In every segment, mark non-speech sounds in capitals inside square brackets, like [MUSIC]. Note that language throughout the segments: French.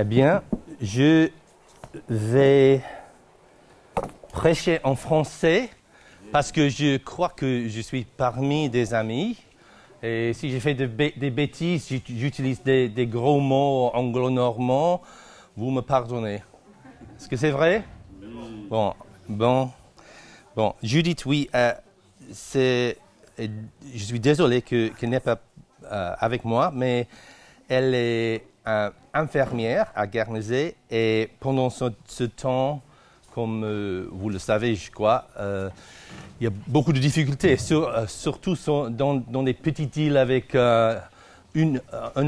Eh bien, je vais prêcher en français parce que je crois que je suis parmi des amis. Et si j'ai fait de des bêtises, j'ut- j'utilise des, des gros mots anglo-normands, vous me pardonnez. Est-ce que c'est vrai? Bon, bon, bon. Judith, oui, euh, c'est. Je suis désolé que- qu'elle n'est pas euh, avec moi, mais elle est euh, infirmière à Guernesey et pendant ce, temps, comme euh, vous le savez, je crois, euh, il y a beaucoup de difficultés, sur- surtout sur- dans, des petites îles avec un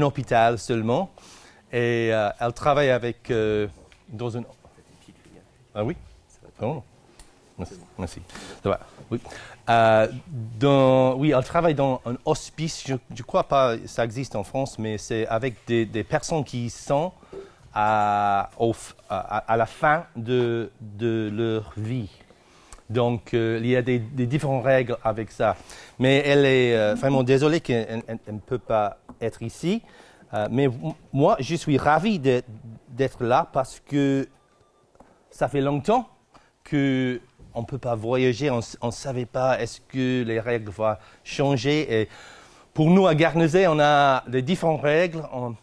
hôpital seulement. Et elle travaille avec dans une. Ah oui? Merci. Merci. Ça va? Oui. Euh, oui, elle travaille dans un hospice. Je ne crois pas que ça existe en France, mais c'est avec des, personnes qui sont à, la fin de, leur vie. Donc, euh, il y a des, différentes règles avec ça. Mais elle est euh, vraiment désolée qu'elle elle- elle ne peut pas être ici. Mais moi, je suis ravi d'être là parce que ça fait longtemps qu'on ne peut pas voyager, on ne savait pas est-ce que les règles vont changer. Et pour nous, à Guernesey, on a des différentes règles. On-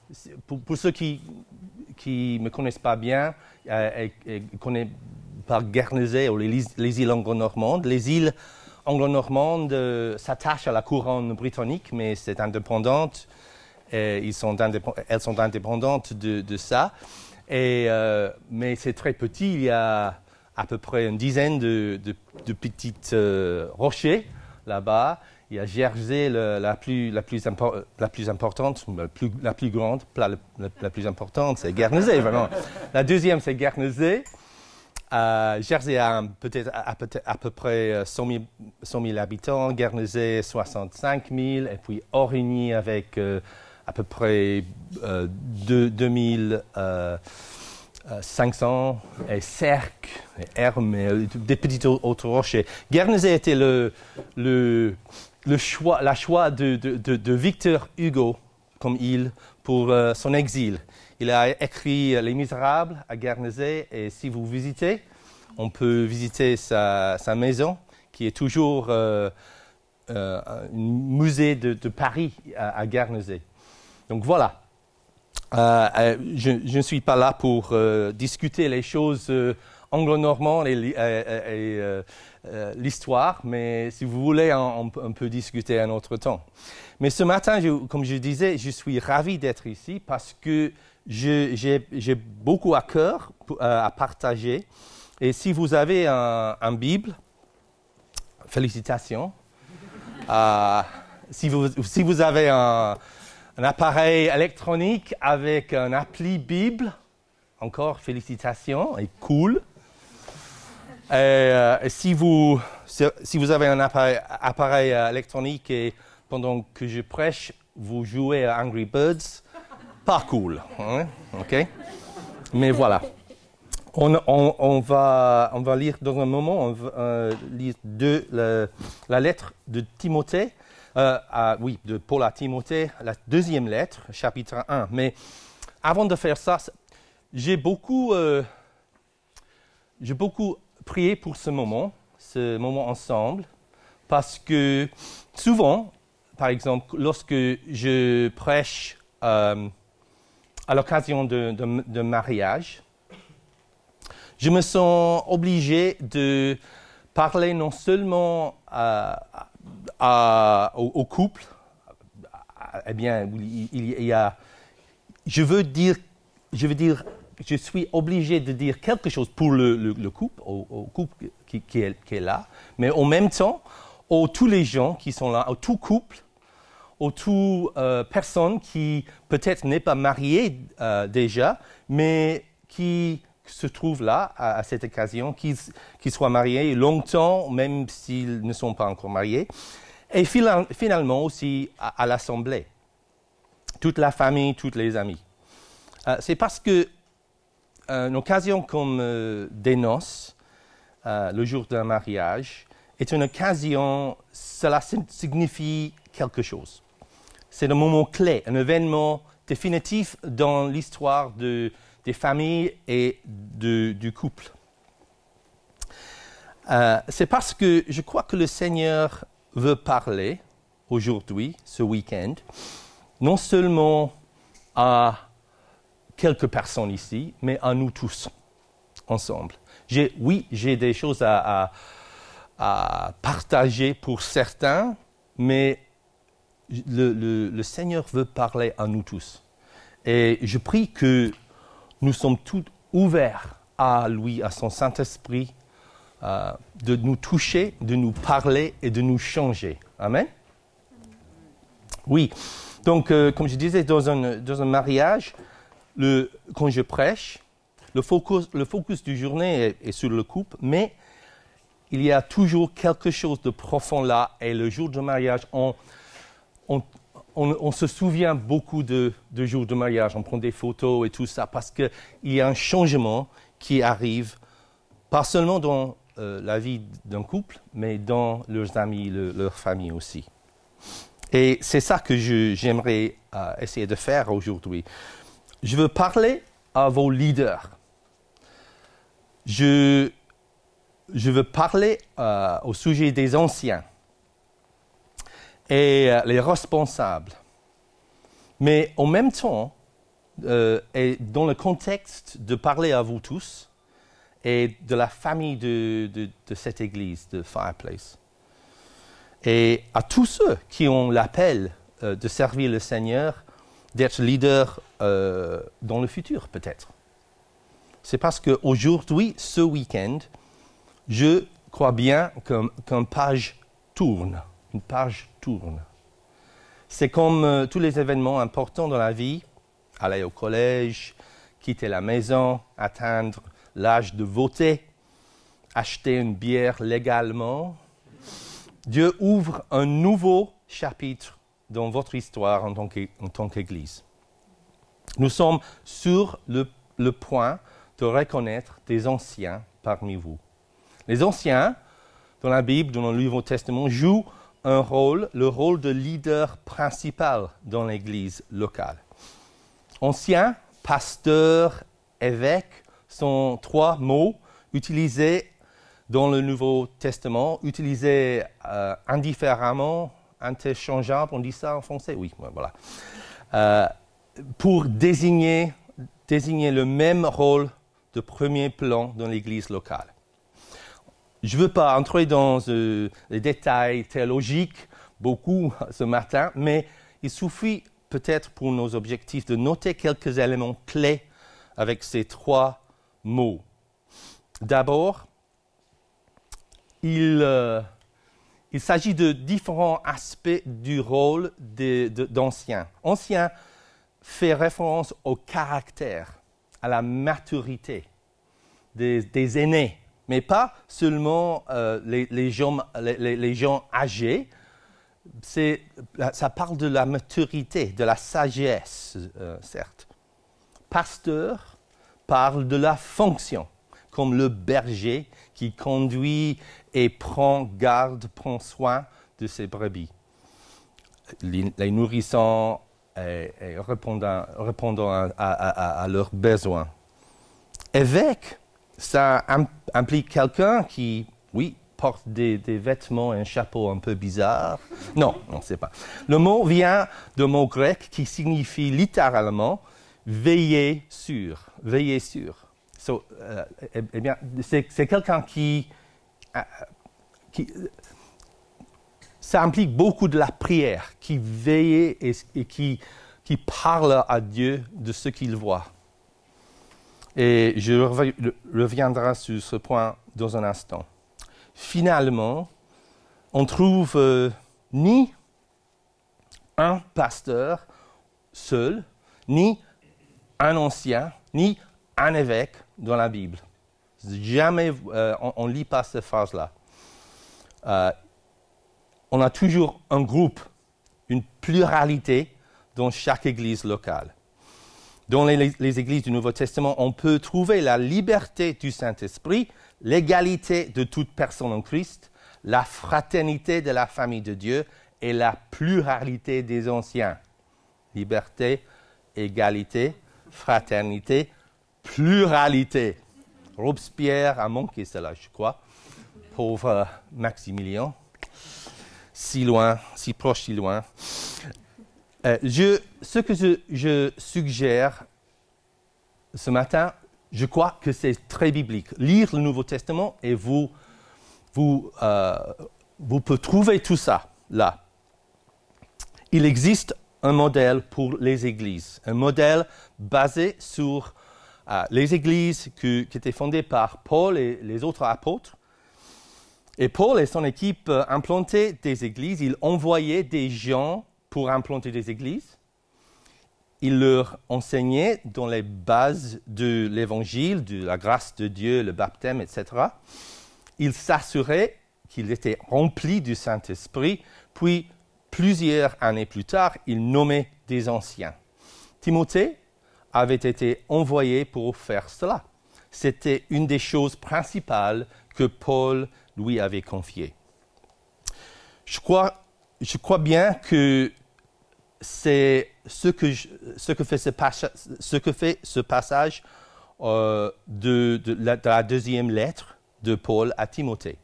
pour, ceux qui ne me connaissent pas bien euh, et, et connaissent pas Guernesey ou les, les îles anglo-normandes, les îles anglo-normandes euh, s'attachent à la couronne britannique, mais c'est indépendante. Elles sont indépendantes de, ça. Euh, mais c'est très petit. Il y a à peu près une dizaine de, petites euh, rochers là-bas. Il y a Jersey, la, plus, la, plus importante, la plus, grande, la, plus importante, c'est Guernesey, vraiment. La deuxième, c'est Guernesey. Euh, Jersey a peut-être à, peu près euh, 100 000, 100 000 habitants, Guernesey 65 000, et puis Origny avec euh, à peu près euh, deux- 2000 euh, euh, 500, et Cercle, et Hermes, et, euh, des petits au- autres rochers. Guernesey était le, le, le choix, la choix de, de, de- Victor Hugo comme île pour euh, son exil. Il a écrit euh, Les Misérables à Guernesey et si vous visitez, on peut visiter sa, sa maison qui est toujours euh, euh, un musée de, de Paris à, à Guernesey. Donc voilà. Euh, euh, je, ne suis pas là pour euh, discuter les choses anglo-normandes et, l'histoire, mais si vous voulez, on, peut- discuter un autre temps. Mais ce matin, comme je disais, je suis ravi d'être ici parce que j'ai beaucoup à cœur à partager. Et si vous avez un, un Bible, félicitations. [LAUGHS] Si, vous, si vous avez un, un appareil électronique avec un appli Bible, encore félicitations et cool. Et, euh, si, vous, si, vous avez un appareil, euh, électronique et pendant que je prêche, vous jouez à Angry Birds, pas cool. hein, OK? Mais voilà. On, va, on va lire dans un moment, on va euh, lire de la lettre de Timothée, euh, oui, de Paul à Timothée, la deuxième lettre, chapitre 1. Mais avant de faire ça, j'ai beaucoup, euh, beaucoup prié pour ce moment, ce moment ensemble, parce que souvent, par exemple, lorsque je prêche euh, à l'occasion de mariage, je me sens obligé de parler non seulement à- au, au couple, eh bien, il, y a, je veux dire, je veux dire, je suis obligé de dire quelque chose pour le, le- le couple, au, au couple qui, est, là, mais en même temps, aux tous les gens qui sont là, aux tout couple, aux tout euh, personnes qui peut-être n'est pas mariées euh, déjà, mais qui se trouvent là à, cette occasion, qui, qui soient mariés longtemps, même s'ils ne sont pas encore mariés, et finalement aussi à, l'assemblée, toute la famille, tous les amis. Euh, C'est parce que euh, une occasion comme euh, des noces, le jour d'un mariage, est une occasion, cela si- signifie quelque chose. C'est un moment clé, un événement définitif dans l'histoire de- des familles et du couple. Euh, c'est parce que je crois que le Seigneur veut parler aujourd'hui, ce week-end, non seulement à quelques personnes ici, mais à nous tous, ensemble. oui, j'ai des choses à, partager pour certains, mais le, Seigneur veut parler à nous tous. Et je prie que nous sommes tous ouverts à lui, à son Saint-Esprit, euh, de nous toucher, de nous parler et de nous changer. Amen? Oui. Donc, euh, comme je disais, dans un, dans un mariage, quand je prêche, le focus, le focus du journée est, sur le couple, mais il y a toujours quelque chose de profond là. Et le jour du mariage, on, on, on, se souvient beaucoup de, de jours de mariage. On prend des photos et tout ça parce qu'il y a un changement qui arrive, pas seulement dans euh, la vie d'un couple, mais dans leurs amis, leur famille aussi. Et c'est ça que j'aimerais euh, essayer de faire aujourd'hui. Je veux parler à vos leaders. Je, veux parler euh, au sujet des anciens et les responsables. Mais en même temps, et dans le contexte de parler à vous tous, et de la famille de, cette église de Fireplace. Et à tous ceux qui ont l'appel euh, de servir le Seigneur, d'être leader euh, dans le futur peut-être. C'est parce qu'aujourd'hui, ce week-end, je crois bien qu'une page tourne. Une page tourne. C'est comme euh, tous les événements importants dans la vie, aller au collège, quitter la maison, atteindre l'âge de voter, acheter une bière légalement. Dieu ouvre un nouveau chapitre dans votre histoire en tant qu'Église. Nous sommes sur le, point de reconnaître des anciens parmi vous. Les anciens, dans la Bible, dans le Nouveau Testament, jouent un rôle, le rôle de leader principal dans l'Église locale. Anciens, pasteurs, évêques, sont trois mots utilisés dans le Nouveau Testament, utilisés euh, indifféremment, interchangeables, on dit ça en français? Oui, voilà. Euh, pour désigner, désigner le même rôle de premier plan dans l'Église locale. Je ne veux pas entrer dans euh, les détails théologiques beaucoup ce matin, mais il suffit peut-être pour nos objectifs de noter quelques éléments clés avec ces trois mots. D'abord, il, euh, il s'agit de différents aspects du rôle d'ancien. Ancien fait référence au caractère, à la maturité des, aînés, mais pas seulement euh, les, gens, les, gens, âgés. Ça parle de la maturité, de la sagesse, euh, certes. Pasteur, parle de la fonction, comme le berger qui conduit et prend garde, prend soin de ses brebis, les, nourrissant et, répondant, à, leurs besoins. Évêque, ça implique quelqu'un qui, oui, porte des, vêtements et un chapeau un peu bizarre. Non, non, c'est pas. Le mot vient d'un mot grec qui signifie littéralement veiller sur, veiller sur. Euh, eh, eh, bien, c'est, quelqu'un qui, euh, qui, ça implique beaucoup de la prière, qui veille et, qui, qui parle à Dieu de ce qu'il voit. Et je reviendrai sur ce point dans un instant. Finalement, on trouve euh, ni un pasteur seul, ni un ancien ni un évêque dans la Bible. Jamais euh, on ne lit pas cette phrase-là. Euh, on a toujours un groupe, une pluralité dans chaque église locale. Dans les, les, églises du Nouveau Testament, on peut trouver la liberté du Saint-Esprit, l'égalité de toute personne en Christ, la fraternité de la famille de Dieu et la pluralité des anciens. Liberté, égalité, fraternité, pluralité. Robespierre a manqué cela, je crois. Pauvre Maximilien. Si loin, si proche, si loin. Euh, ce que je, je, suggère ce matin, je crois que c'est très biblique. Lire le Nouveau Testament et vous, vous, euh, vous pouvez trouver tout ça là. Il existe un modèle pour les églises, un modèle basé sur euh, les églises qui, étaient fondées par Paul et les autres apôtres. Et Paul et son équipe euh, implantaient des églises, ils envoyaient des gens pour implanter des églises. Il leur enseignait dans les bases de l'évangile, de la grâce de Dieu, le baptême, etc. Il s'assurait qu'ils étaient remplis du Saint-Esprit, puis plusieurs années plus tard, il nommait des anciens. Timothée avait été envoyé pour faire cela. C'était une des choses principales que Paul lui avait confiées. Je crois, bien que c'est ce que, fait ce, passage euh, de la deuxième lettre de Paul à Timothée.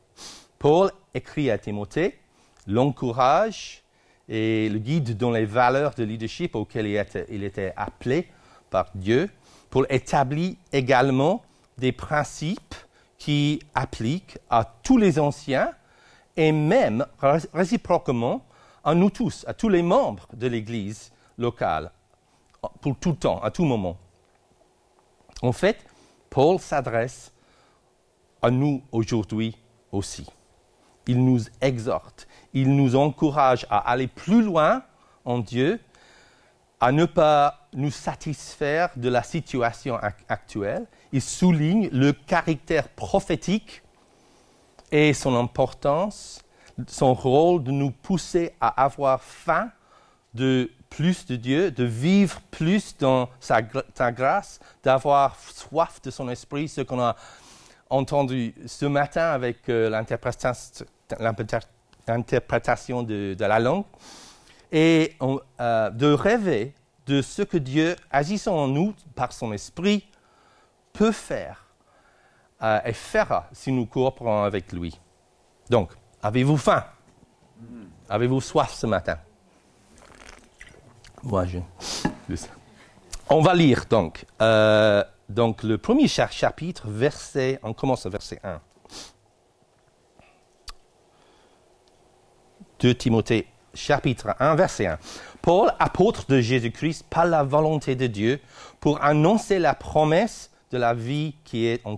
Paul écrit à Timothée, l'encourage et le guide dans les valeurs de leadership auxquelles il était, appelé par Dieu, pour établir également des principes qui appliquent à tous les anciens et même réciproquement à nous tous, à tous les membres de l'Église locale, pour tout le temps, à tout moment. En fait, Paul s'adresse à nous aujourd'hui aussi. Il nous exhorte, il nous encourage à aller plus loin en Dieu, à ne pas nous satisfaire de la situation actuelle. Il souligne le caractère prophétique et son importance son rôle de nous pousser à avoir faim de plus de Dieu, de vivre plus dans sa, grâce, d'avoir soif de son esprit, ce qu'on a entendu ce matin avec euh, l'interprétation de, la langue, et euh, de rêver de ce que Dieu, agissant en nous par son esprit, peut faire euh, et fera si nous coopérons avec lui. Donc, Avez-vous faim? Avez-vous soif ce matin? Moi, je. On va lire donc. Euh, donc, le premier chapitre, verset. On commence au verset 1. 2 Timothée, chapitre 1, verset 1. Paul, apôtre de Jésus-Christ, par la volonté de Dieu, pour annoncer la promesse de la vie qui est en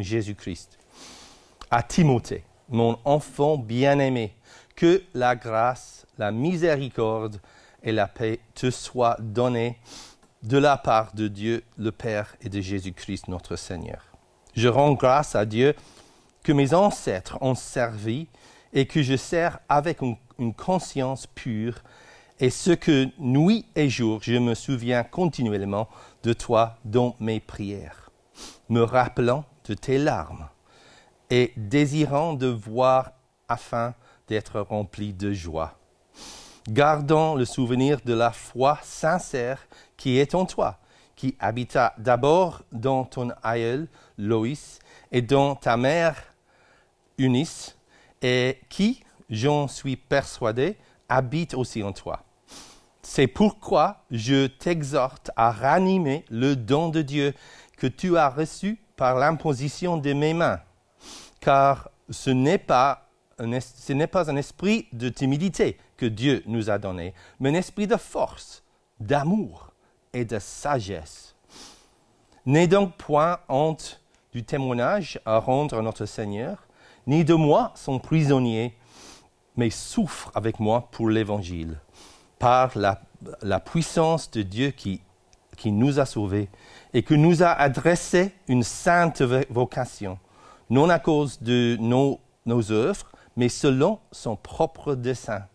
Jésus-Christ. À Timothée mon enfant bien-aimé, que la grâce, la miséricorde et la paix te soient données de la part de Dieu le Père et de Jésus-Christ notre Seigneur. Je rends grâce à Dieu que mes ancêtres ont servi et que je sers avec une, une conscience pure et ce que nuit et jour je me souviens continuellement de toi dans mes prières, me rappelant de tes larmes et désirant de voir afin d'être rempli de joie. Gardons le souvenir de la foi sincère qui est en toi, qui habita d'abord dans ton aïeul Loïs et dans ta mère Eunice, et qui, j'en suis persuadé, habite aussi en toi. C'est pourquoi je t'exhorte à ranimer le don de Dieu que tu as reçu par l'imposition de mes mains car ce n'est pas, un, pas un esprit de timidité que Dieu nous a donné, mais un esprit de force, d'amour et de sagesse. N'aie donc point honte du témoignage à rendre à notre Seigneur, ni de moi son prisonnier, mais souffre avec moi pour l'Évangile, par la, puissance de Dieu qui, qui nous a sauvés et qui nous a adressé une sainte vocation non à cause de nos, nos œuvres, mais selon son propre dessein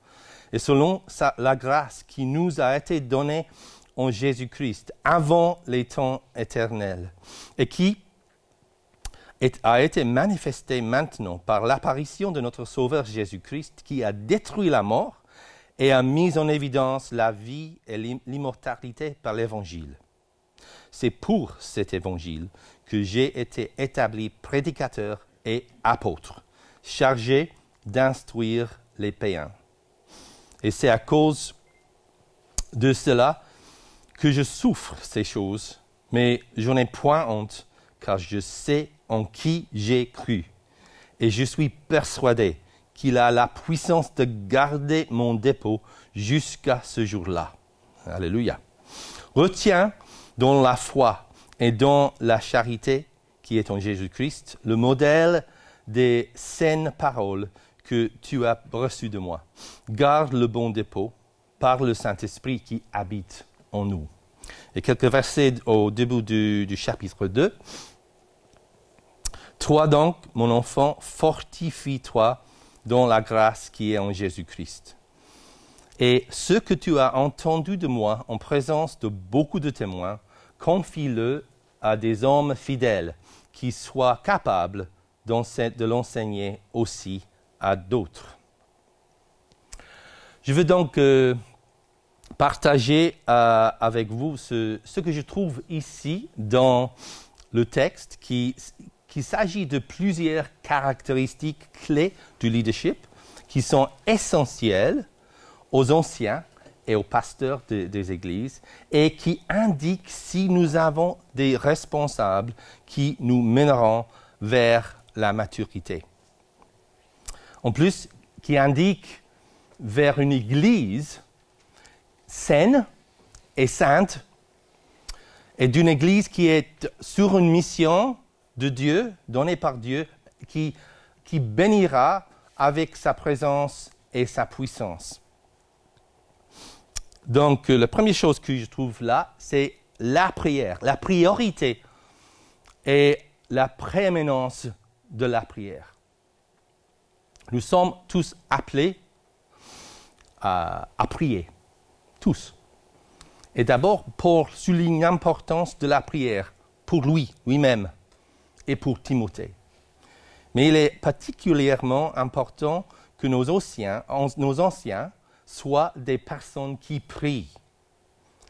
et selon la grâce qui nous a été donnée en Jésus-Christ avant les temps éternels et qui a été manifestée maintenant par l'apparition de notre Sauveur Jésus-Christ qui a détruit la mort et a mis en évidence la vie et l'immortalité par l'Évangile. C'est pour cet évangile que j'ai été établi prédicateur et apôtre, chargé d'instruire les païens. Et c'est à cause de cela que je souffre ces choses, mais je n'en ai point honte, car je sais en qui j'ai cru. Et je suis persuadé qu'il a la puissance de garder mon dépôt jusqu'à ce jour-là. Alléluia. Retiens dans la foi et dans la charité qui est en Jésus-Christ le modèle des saines paroles que tu as reçues de moi. Garde le bon dépôt par le Saint-Esprit qui habite en nous. Et quelques versets au début du, chapitre 2. Toi donc, mon enfant, fortifie-toi dans la grâce qui est en Jésus-Christ. Et ce que tu as entendu de moi en présence de beaucoup de témoins, confie-le à des hommes fidèles qui soient capables de l'enseigner aussi à d'autres. Je veux donc euh, partager euh, avec vous ce, ce, que je trouve ici dans le texte, qui, qu'il s'agit de plusieurs caractéristiques clés du leadership qui sont essentielles aux anciens et aux pasteurs des églises et qui indiquent si nous avons des responsables qui nous mèneront vers la maturité. En plus, qui indiquent vers une église saine et sainte et d'une église qui est sur une mission de Dieu, donnée par Dieu, qui, qui bénira avec sa présence et sa puissance. Donc, euh, la première chose que je trouve là, c'est la prière, la priorité et la prééminence de la prière. Nous sommes tous appelés à, à prier, tous. Et d'abord, pour souligner l'importance de la prière, pour lui, lui-même, et pour Timothée. Mais il est particulièrement important que nos anciens, nos anciens soient des personnes qui prient,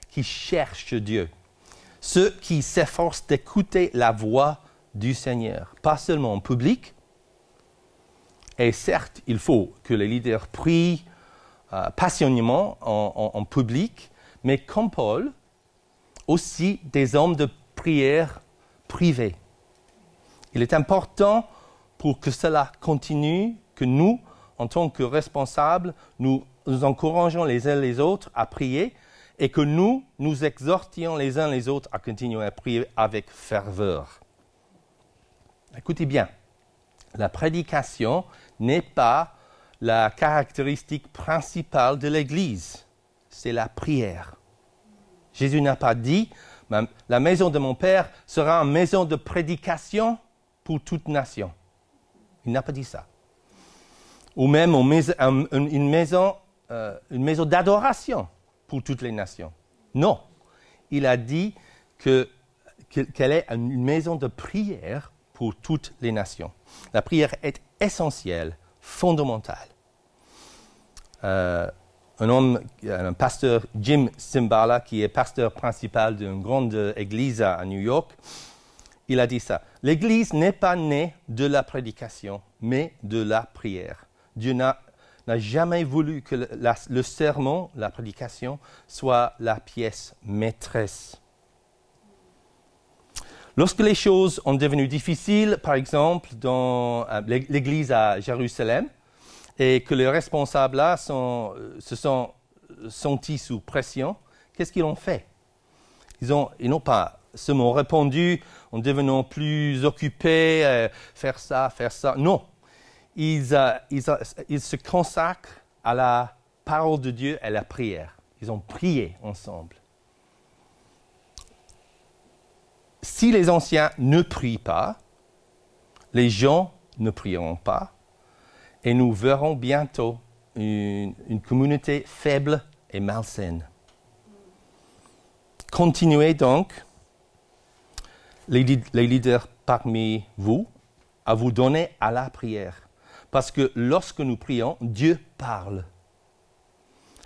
qui cherchent Dieu, ceux qui s'efforcent d'écouter la voix du Seigneur, pas seulement en public. Et certes, il faut que les leaders prient euh, passionnément en, en public, mais comme Paul, aussi des hommes de prière privés. Il est important pour que cela continue, que nous, en tant que responsables, nous encourageons les uns les autres à prier et que nous, nous exhortions les uns les autres à continuer à prier avec ferveur. Écoutez bien, la prédication n'est pas la caractéristique principale de l'Église, c'est la prière. Jésus n'a pas dit, la maison de mon Père sera une maison de prédication pour toute nation. Il n'a pas dit ça. Ou même une maison euh, une maison d'adoration pour toutes les nations. Non, il a dit que, qu'elle est une maison de prière pour toutes les nations. La prière est essentielle, fondamentale. Euh, un homme, un pasteur Jim Simbala, qui est pasteur principal d'une grande église à New York, il a dit ça. L'église n'est pas née de la prédication, mais de la prière. Dieu n'a jamais voulu que le, sermon, la prédication, soit la pièce maîtresse. Lorsque les choses ont devenu difficiles, par exemple dans euh, l'église à Jérusalem, et que les responsables là euh, se sont sentis sous pression, qu'est-ce qu'ils ont fait? Ils n'ont pas seulement répondu en devenant plus occupés, euh, faire ça, faire ça. Non, euh, ils, se consacrent à la parole de Dieu et à la prière. Ils ont prié ensemble. Si les anciens ne prient pas, les gens ne prieront pas, et nous verrons bientôt une, communauté faible et malsaine. Continuez donc, les leaders parmi vous, à vous donner à la prière parce que lorsque nous prions, Dieu parle.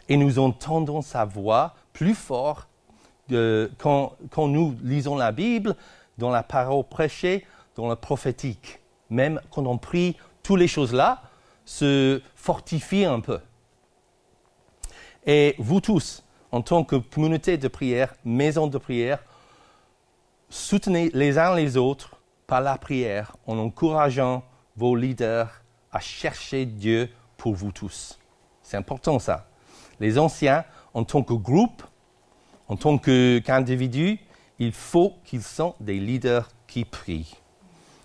Et nous entendons sa voix plus fort euh, quand, quand nous lisons la Bible, dans la parole prêchée, dans le prophétique. Même quand on prie, toutes les choses-là se fortifient un peu. Et vous tous, en tant que communauté de prière, maison de prière, soutenez les uns les autres par la prière en encourageant vos leaders à chercher Dieu pour vous tous. C'est important ça. Les anciens, en tant que groupe, en tant qu'individus, il faut qu'ils soient des leaders qui prient,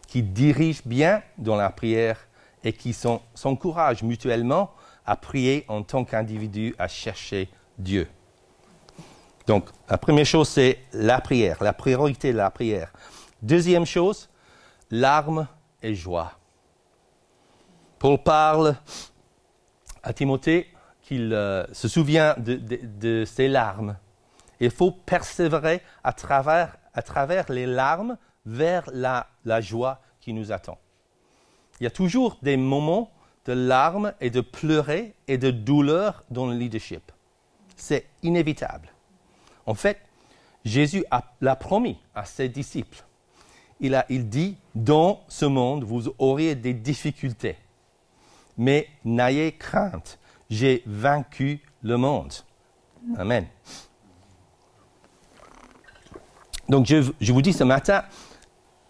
qui dirigent bien dans la prière et qui s'encouragent mutuellement à prier en tant qu'individu, à chercher Dieu. Donc, la première chose, c'est la prière, la priorité de la prière. Deuxième chose, larmes et joie. Paul parle à Timothée qu'il euh, se souvient de, ses larmes. Il faut persévérer à travers, les larmes vers la, la joie qui nous attend. Il y a toujours des moments de larmes et de pleurer et de douleur dans le leadership. C'est inévitable. En fait, Jésus l'a promis à ses disciples. Il, a, dit, dans ce monde, vous auriez des difficultés mais n'ayez crainte, j'ai vaincu le monde. Amen. Donc je, je, vous dis ce matin,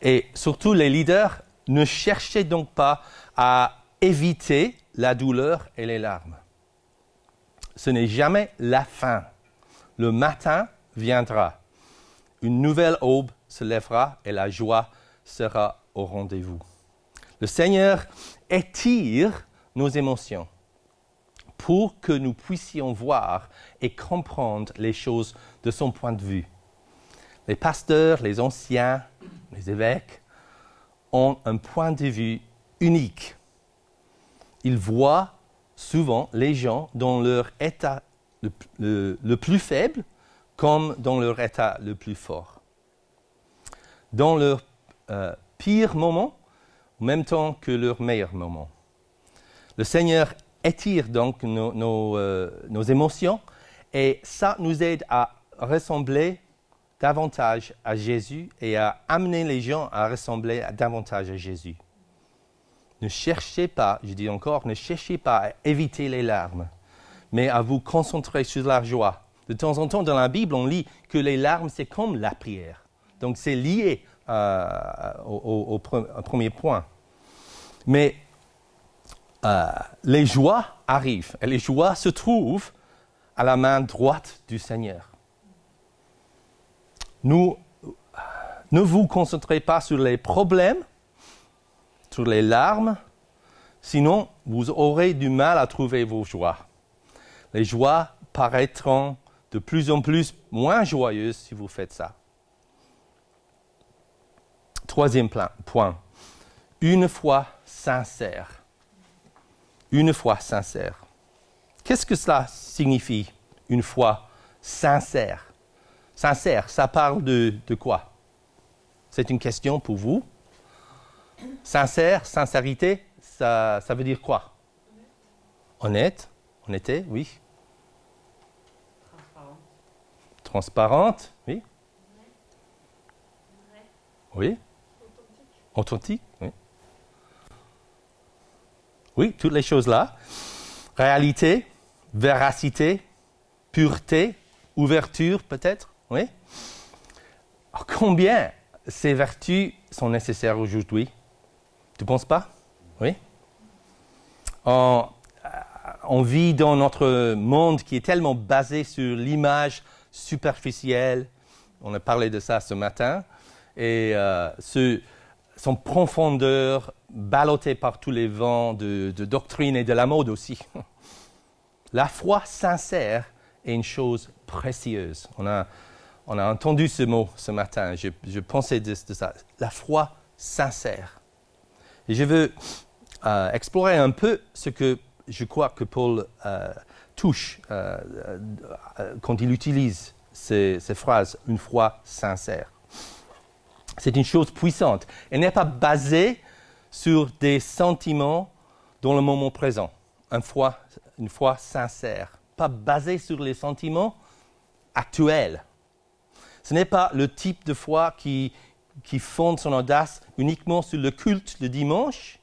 et surtout les leaders, ne cherchez donc pas à éviter la douleur et les larmes. Ce n'est jamais la fin. Le matin viendra. Une nouvelle aube se lèvera et la joie sera au rendez-vous. Le Seigneur étire nos émotions pour que nous puissions voir et comprendre les choses de son point de vue. Les pasteurs, les anciens, les évêques ont un point de vue unique. Ils voient souvent les gens dans leur état le, plus faible comme dans leur état le plus fort. Dans leur euh, pire moment, en même temps que leur meilleur moment. Le Seigneur étire donc euh, nos, émotions et ça nous aide à ressembler davantage à Jésus et à amener les gens à ressembler davantage à Jésus. Ne cherchez pas, je dis encore, ne cherchez pas à éviter les larmes, mais à vous concentrer sur la joie. De temps en temps, dans la Bible, on lit que les larmes, c'est comme la prière. Donc, c'est lié euh, au, premier point. Mais euh, les joies arrivent et les joies se trouvent à la main droite du Seigneur. Nous, ne vous concentrez pas sur les problèmes, sur les larmes, sinon vous aurez du mal à trouver vos joies. Les joies paraîtront de plus en plus moins joyeuses si vous faites ça. Troisième point, une foi sincère une foi sincère. Qu'est-ce que cela signifie, une foi sincère? Sincère, ça parle de, quoi? C'est une question pour vous. Sincère, sincérité, ça veut dire quoi? Honnête, honnêteté, oui. Transparente. Transparente, oui. Oui. Authentique. Authentique, oui. Oui, toutes les choses-là. Réalité, véracité, pureté, ouverture peut-être. Oui. combien ces vertus sont nécessaires aujourd'hui? Tu ne penses pas? Oui. On, euh, on, vit dans notre monde qui est tellement basé sur l'image superficielle. On a parlé de ça ce matin. Et euh, son profondeur ballottée par tous les vents de, doctrine et de la mode aussi. [LAUGHS] La foi sincère est une chose précieuse. On a, on a entendu ce mot ce matin. Je, pensais de, ça. La foi sincère. Et je veux euh, explorer un peu ce que je crois que Paul euh, touche euh, quand il utilise ces, ces phrases, une foi sincère. C'est une chose puissante. Elle n'est pas basée sur des sentiments dans le moment présent. Une foi, une foi sincère. Pas basée sur les sentiments actuels. Ce n'est pas le type de foi qui, qui fonde son audace uniquement sur le culte le dimanche,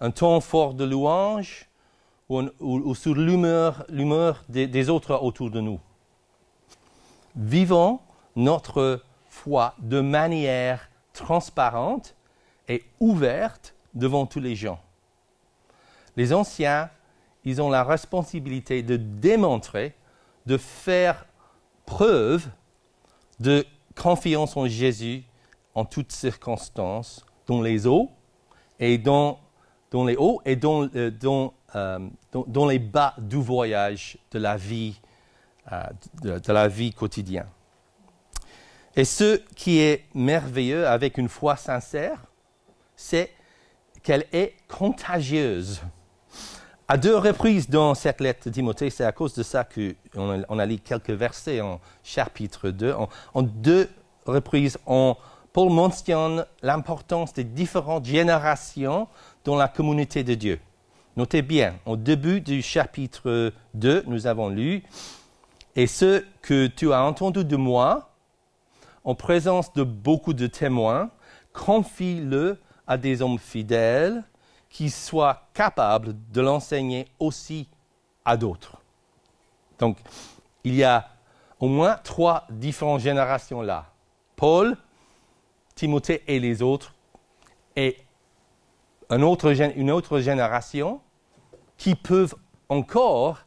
un temps fort de louange ou, sur l'humeur, des, autres autour de nous. Vivons notre foi de manière transparente et ouverte devant tous les gens. Les anciens, ils ont la responsabilité de démontrer, de faire preuve de confiance en Jésus en toutes circonstances, dans les hauts et dans, les hauts et dans, euh, euh, les bas du voyage de la vie, euh, de, la vie quotidienne. Et ce qui est merveilleux avec une foi sincère, c'est qu'elle est contagieuse. À deux reprises dans cette lettre de Timothée, c'est à cause de ça qu'on a, on a lu quelques versets en chapitre 2. En, deux reprises, Paul mentionne l'importance des différentes générations dans la communauté de Dieu. Notez bien, au début du chapitre 2, nous avons lu, Et ce que tu as entendu de moi, en présence de beaucoup de témoins, confie-le à des hommes fidèles qui soient capables de l'enseigner aussi à d'autres. Donc, il y a au moins trois différentes générations là. Paul, Timothée et les autres, et une autre, génération qui peuvent encore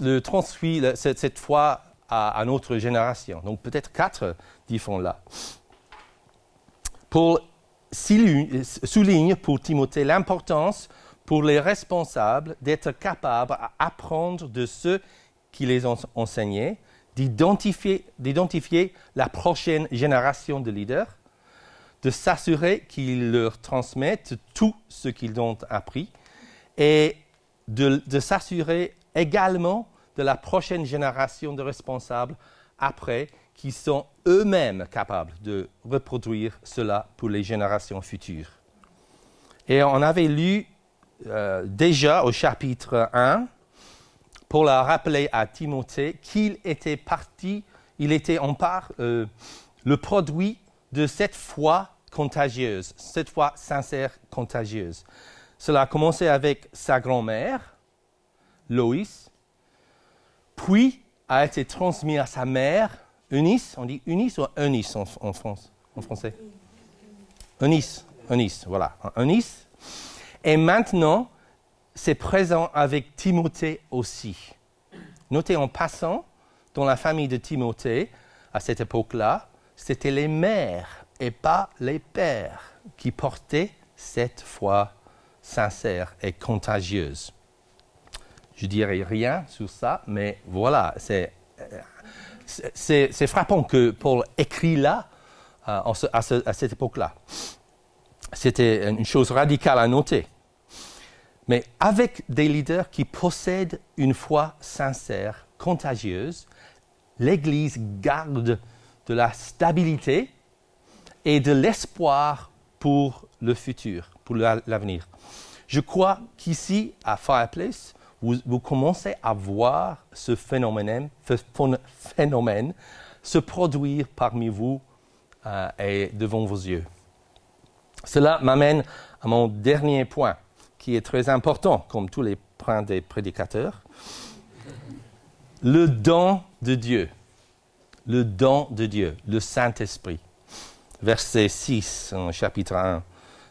le transmettre cette, foi à, à, une autre génération. Donc peut-être quatre différents là. Paul souligne pour Timothée l'importance pour les responsables d'être capables d'apprendre de ceux qui les ont enseignés, d'identifier la prochaine génération de leaders, de s'assurer qu'ils leur transmettent tout ce qu'ils ont appris et de, s'assurer également de la prochaine génération de responsables après qui sont eux-mêmes capables de reproduire cela pour les générations futures. Et on avait lu euh, déjà au chapitre 1, pour a rappelé à Timothée qu'il était parti, il était en part euh, le produit de cette foi contagieuse, cette foi sincère contagieuse. Cela a commencé avec sa grand-mère, Loïs, puis a été transmis à sa mère, Eunice, on dit Eunice ou Eunice en, France, en français? Eunice, Eunice, voilà, Eunice. Et maintenant, c'est présent avec Timothée aussi. Notez en passant, dans la famille de Timothée, à cette époque-là, c'était les mères et pas les pères qui portaient cette foi sincère et contagieuse. Je dirai rien sur ça, mais voilà, c'est c'est frappant que Paul écrit là, euh, à, cette époque-là. C'était une chose radicale à noter. Mais avec des leaders qui possèdent une foi sincère, contagieuse, l'Église garde de la stabilité et de l'espoir pour le futur, pour l'avenir. Je crois qu'ici, à Fireplace, vous, commencez à voir ce phénomène, se produire parmi vous euh, et devant vos yeux. Cela m'amène à mon dernier point, qui est très important, comme tous les points des prédicateurs. Le don de Dieu. Le don de Dieu, le Saint-Esprit. Verset 6 en chapitre 1.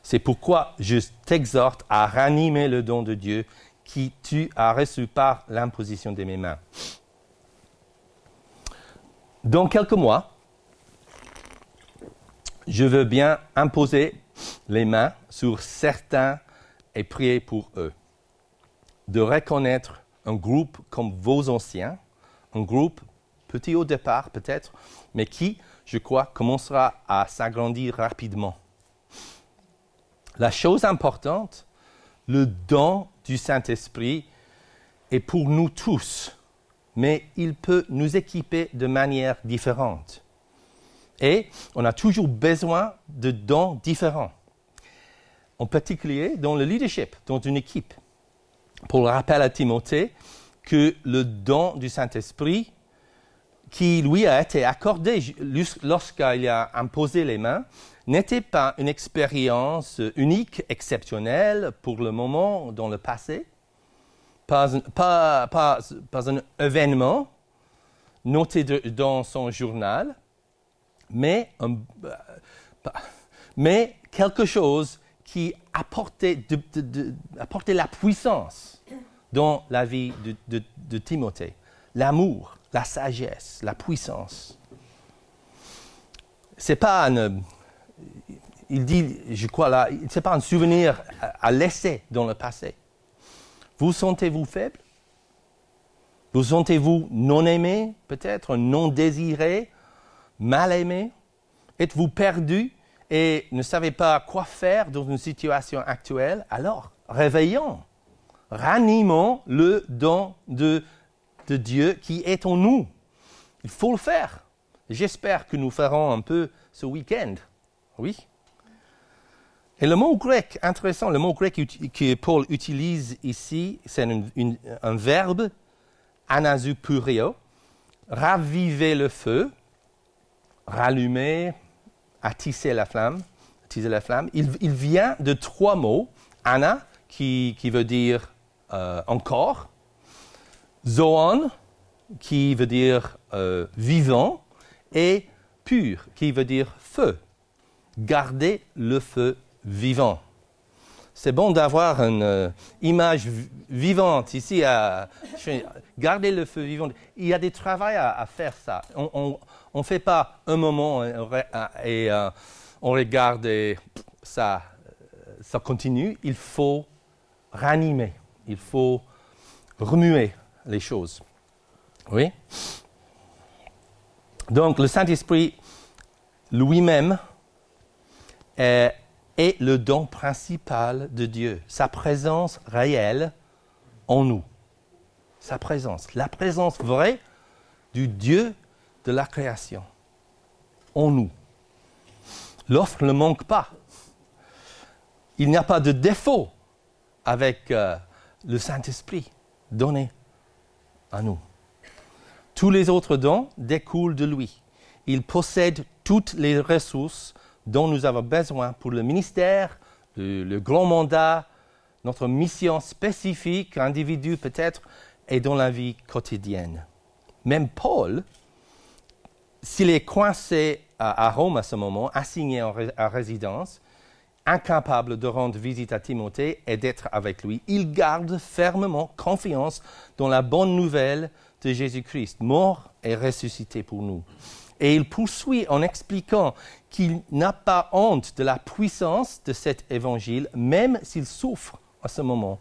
C'est pourquoi je t'exhorte à ranimer le don de Dieu qui tu as reçu par l'imposition de mes mains. Dans quelques mois, je veux bien imposer les mains sur certains et prier pour eux. De reconnaître un groupe comme vos anciens, un groupe petit au départ peut-être, mais qui, je crois, commencera à s'agrandir rapidement. La chose importante, le don du Saint-Esprit est pour nous tous, mais il peut nous équiper de manière différente. Et on a toujours besoin de dons différents, en particulier dans le leadership, dans une équipe. Pour le rappel à Timothée que le don du Saint-Esprit qui lui a été accordé lorsqu'il a imposé les mains n'était pas une expérience unique, exceptionnelle pour le moment dans le passé, pas, un événement noté dans son journal, mais, mais quelque chose qui apportait, la puissance dans la vie de Timothée, l'amour la sagesse, la puissance. C'est pas un, il dit, je crois là, c'est pas un souvenir à, laisser dans le passé. Vous sentez-vous faible? Vous sentez-vous non aimé, peut-être, non désiré, mal aimé? Êtes-vous perdu et ne savez pas quoi faire dans une situation actuelle? Alors, réveillons, ranimons le don de de Dieu qui est en nous. Il faut le faire. J'espère que nous ferons un peu ce week-end. Oui. Et le mot grec, intéressant, le mot grec que Paul utilise ici, c'est un, verbe, anazupurio, raviver le feu, rallumer, attiser la flamme. Attiser la flamme. Il, vient de trois mots. Ana, qui, veut dire euh, encore, Zoon, qui veut dire euh, vivant, et pur, qui veut dire feu. Garder le feu vivant. C'est bon d'avoir une euh, image vivante ici. À, garder le feu vivant. Il y a des travaux à, faire ça. On ne fait pas un moment et, euh, on regarde et ça, ça continue. Il faut ranimer. Il faut remuer les choses. Oui? Donc le Saint-Esprit lui-même est, le don principal de Dieu, sa présence réelle en nous. Sa présence, la présence vraie du Dieu de la création en nous. L'offre ne manque pas. Il n'y a pas de défaut avec euh, le Saint-Esprit donné nous. Tous les autres dons découlent de lui. Il possède toutes les ressources dont nous avons besoin pour le ministère, le, grand mandat, notre mission spécifique, individu peut-être, et dans la vie quotidienne. Même Paul, s'il est coincé à, Rome à ce moment, assigné en à résidence, incapable de rendre visite à Timothée et d'être avec lui, il garde fermement confiance dans la bonne nouvelle de Jésus-Christ, mort et ressuscité pour nous. Et il poursuit en expliquant qu'il n'a pas honte de la puissance de cet évangile, même s'il souffre à ce moment,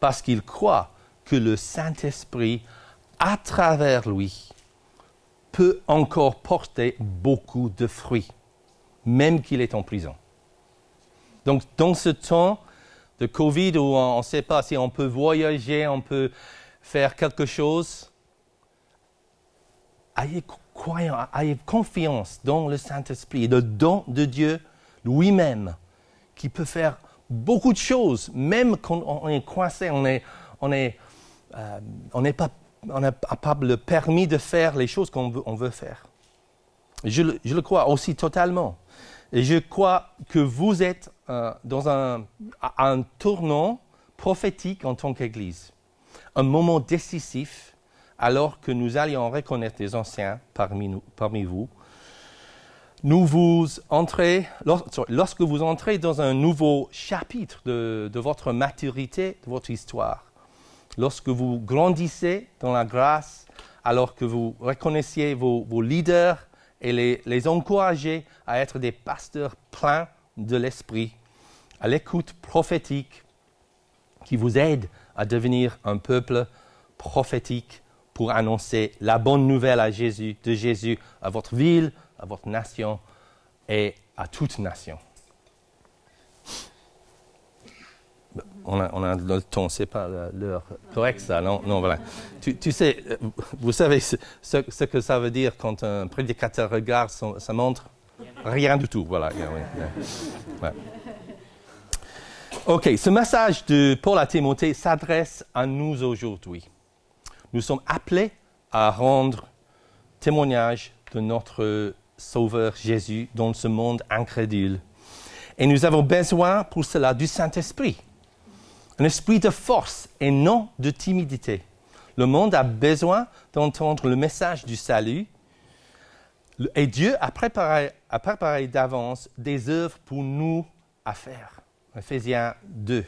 parce qu'il croit que le Saint-Esprit, à travers lui, peut encore porter beaucoup de fruits, même qu'il est en prison. Donc, dans ce temps de Covid où on ne sait pas si on peut voyager, on peut faire quelque chose, ayez, confiance dans le Saint-Esprit le don de Dieu lui-même qui peut faire beaucoup de choses, même quand on est coincé, n'est euh, on pas, on le permis de faire les choses qu'on veut, faire. Je le crois aussi totalement. Et je crois que vous êtes euh, dans un, tournant prophétique en tant qu'Église. Un moment décisif alors que nous allions reconnaître des anciens parmi, nous, parmi vous. Lorsque vous entrez dans un nouveau chapitre de, votre maturité, de votre histoire, lorsque vous grandissez dans la grâce, alors que vous reconnaissiez vos leaders et les, encourager à être des pasteurs pleins de l'esprit, à l'écoute prophétique qui vous aide à devenir un peuple prophétique pour annoncer la bonne nouvelle de Jésus à votre ville, à votre nation et à toute nation. On a, le temps, c'est pas l'heure correcte ça, non, non voilà. Tu, sais, vous savez ce, que ça veut dire quand un prédicateur regarde sa montre? Rien du tout, voilà. Ok, ce message de Paul à Timothée s'adresse à nous aujourd'hui. Nous sommes appelés à rendre témoignage de notre Sauveur Jésus dans ce monde incrédule. Et nous avons besoin pour cela du Saint-Esprit, un esprit de force et non de timidité. Le monde a besoin d'entendre le message du salut et Dieu a préparé, d'avance des œuvres pour nous à faire. Ephésiens 2.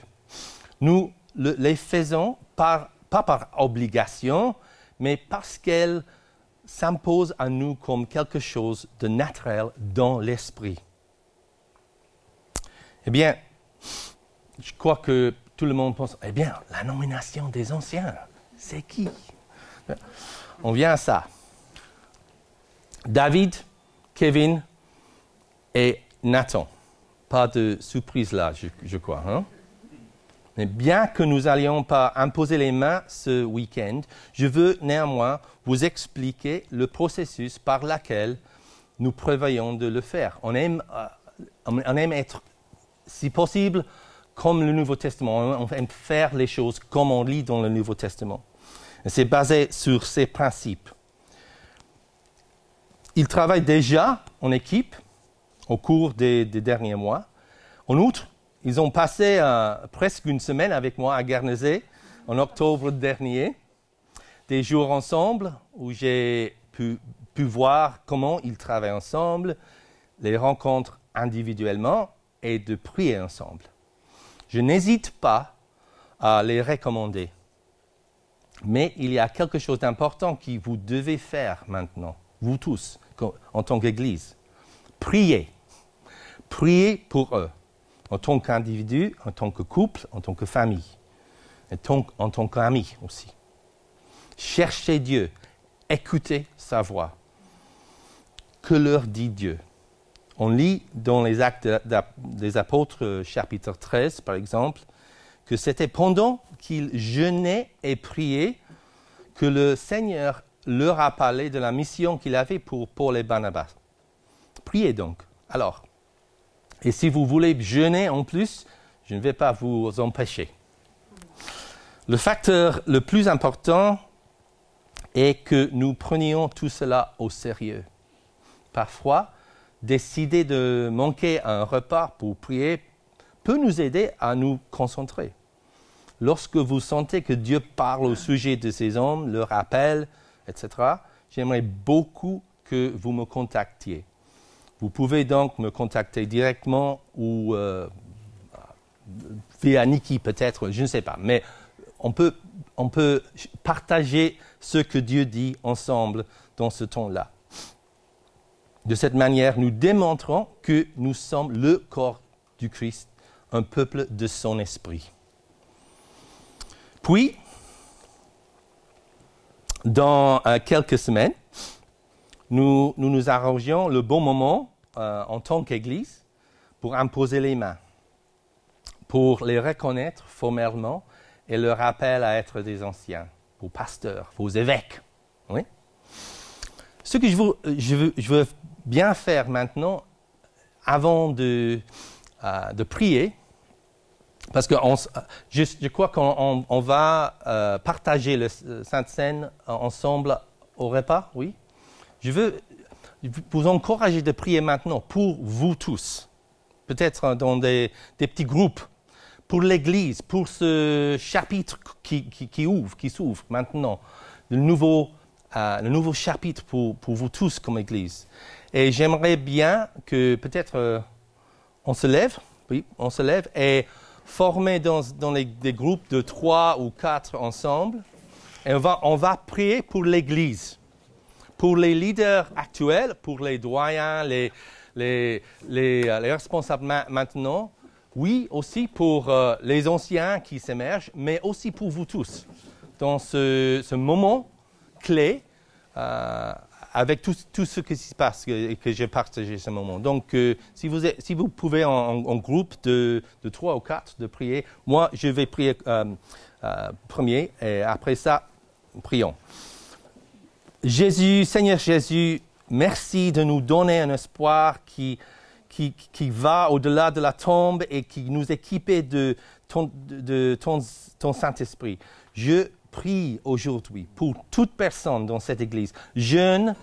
Nous les faisons pas par obligation, mais parce qu'elles s'imposent à nous comme quelque chose de naturel dans l'esprit. Eh bien, je crois que tout le monde pense, eh bien, la nomination des anciens, c'est qui? On vient à ça. David, Kevin et Nathan. Pas de surprise là, je, crois. Hein? Mais bien que nous n'allions pas imposer les mains ce week-end, je veux néanmoins vous expliquer le processus par lequel nous prévoyons de le faire. On aime, euh, on aime être, si possible, comme le Nouveau Testament. On aime faire les choses comme on lit dans le Nouveau Testament. C'est basé sur ces principes. Ils travaillent déjà en équipe au cours des, derniers mois. En outre, ils ont passé euh, presque une semaine avec moi à Guernesey en octobre dernier, des jours ensemble où j'ai pu, pu voir comment ils travaillent ensemble, les rencontres individuellement et de prier ensemble. Je n'hésite pas à les recommander. Mais il y a quelque chose d'important que vous devez faire maintenant, vous tous en tant qu'Église. Priez. Priez pour eux, en tant qu'individu, en tant que couple, en tant que famille, en tant qu'amis aussi. Cherchez Dieu, écoutez sa voix. Que leur dit Dieu? On lit dans les actes des apôtres, chapitre 13 par exemple, que c'était pendant qu'ils jeûnaient et priaient que le Seigneur leur a parlé de la mission qu'il avait pour Paul et Barnabas. Priez donc. Alors, et si vous voulez jeûner en plus, je ne vais pas vous empêcher. Le facteur le plus important est que nous prenions tout cela au sérieux. Parfois, décider de manquer un repas pour prier peut nous aider à nous concentrer. Lorsque vous sentez que Dieu parle au sujet de ces hommes, leur appelle, etc., j'aimerais beaucoup que vous me contactiez. Vous pouvez donc me contacter directement ou euh, via Niki peut-être, je ne sais pas. Mais on peut, on peut partager ce que Dieu dit ensemble dans ce temps-là. De cette manière, nous démontrons que nous sommes le corps du Christ, un peuple de son esprit. Puis, dans euh, quelques semaines, nous, nous, arrangeons le bon moment euh, en tant qu'Église pour imposer les mains, pour les reconnaître formellement et leur appel à être des anciens, vos pasteurs, vos évêques. Ce que je je veux, bien faire maintenant, avant de, euh, de prier, parce que je, je, crois qu'on on, va euh, partager le Sainte Seine ensemble au repas, oui. Je veux vous encourager de prier maintenant pour vous tous, peut-être dans des, petits groupes, pour l'Église, pour ce chapitre qui, qui, ouvre, qui s'ouvre maintenant, le nouveau, le nouveau chapitre pour, vous tous comme Église. Et j'aimerais bien que peut-être euh, on se lève, oui, on se lève et formés dans, des groupes de trois ou quatre ensemble. Et on va, on va prier pour l'Église, pour les leaders actuels, pour les doyens, les, euh, responsables maintenant. Oui, aussi pour euh, les anciens qui s'émergent, mais aussi pour vous tous. Dans ce moment clé, euh, avec tout, ce qui se passe que, que j'ai partagé ce moment. Donc, euh, si, vous si, vous pouvez en, groupe de, de, trois ou quatre de prier, moi je vais prier euh, premier et après ça, prions. Jésus, Seigneur Jésus, merci de nous donner un espoir qui, qui, qui va au-delà de la tombe et qui nous équipe de ton, de ton, ton Saint-Esprit. Je prie aujourd'hui pour toute personne dans cette Église, jeune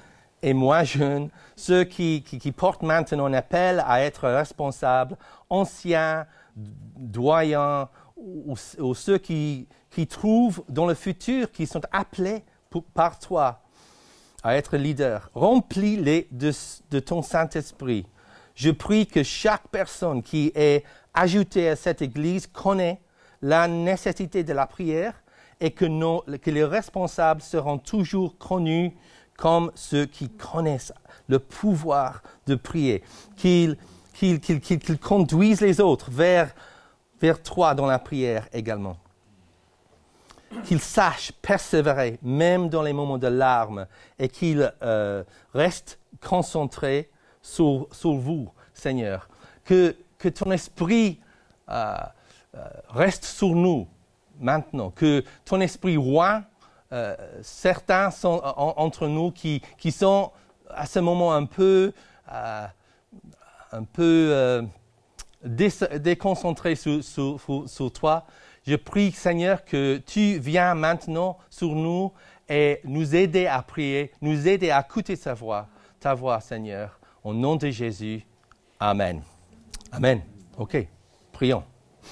et moins jeunes, ceux qui, qui, portent maintenant un appel à être responsables, anciens, doyens, ou, ceux qui, qui, trouvent dans le futur, qui sont appelés par toi à être leaders. Remplis-les de, de ton Saint-Esprit. Je prie que chaque personne qui est ajoutée à cette Église connaît la nécessité de la prière et que, que les responsables seront toujours connus comme ceux qui connaissent le pouvoir de prier, qu'ils conduisent les autres vers, vers toi dans la prière également. Qu'ils sachent persévérer même dans les moments de larmes et qu'ils euh, restent concentrés sur, sur, vous, Seigneur. Que, que ton esprit euh, euh, reste sur nous maintenant, que ton esprit roi euh, certains sont entre nous qui, qui, sont à ce moment un peu, euh, un peu euh, déconcentrés sur, sur, toi. Je prie, Seigneur, que tu viens maintenant sur nous et nous aider à prier, nous aider à écouter ta voix, ta voix, Seigneur. Au nom de Jésus. Amen. Amen. OK. Prions.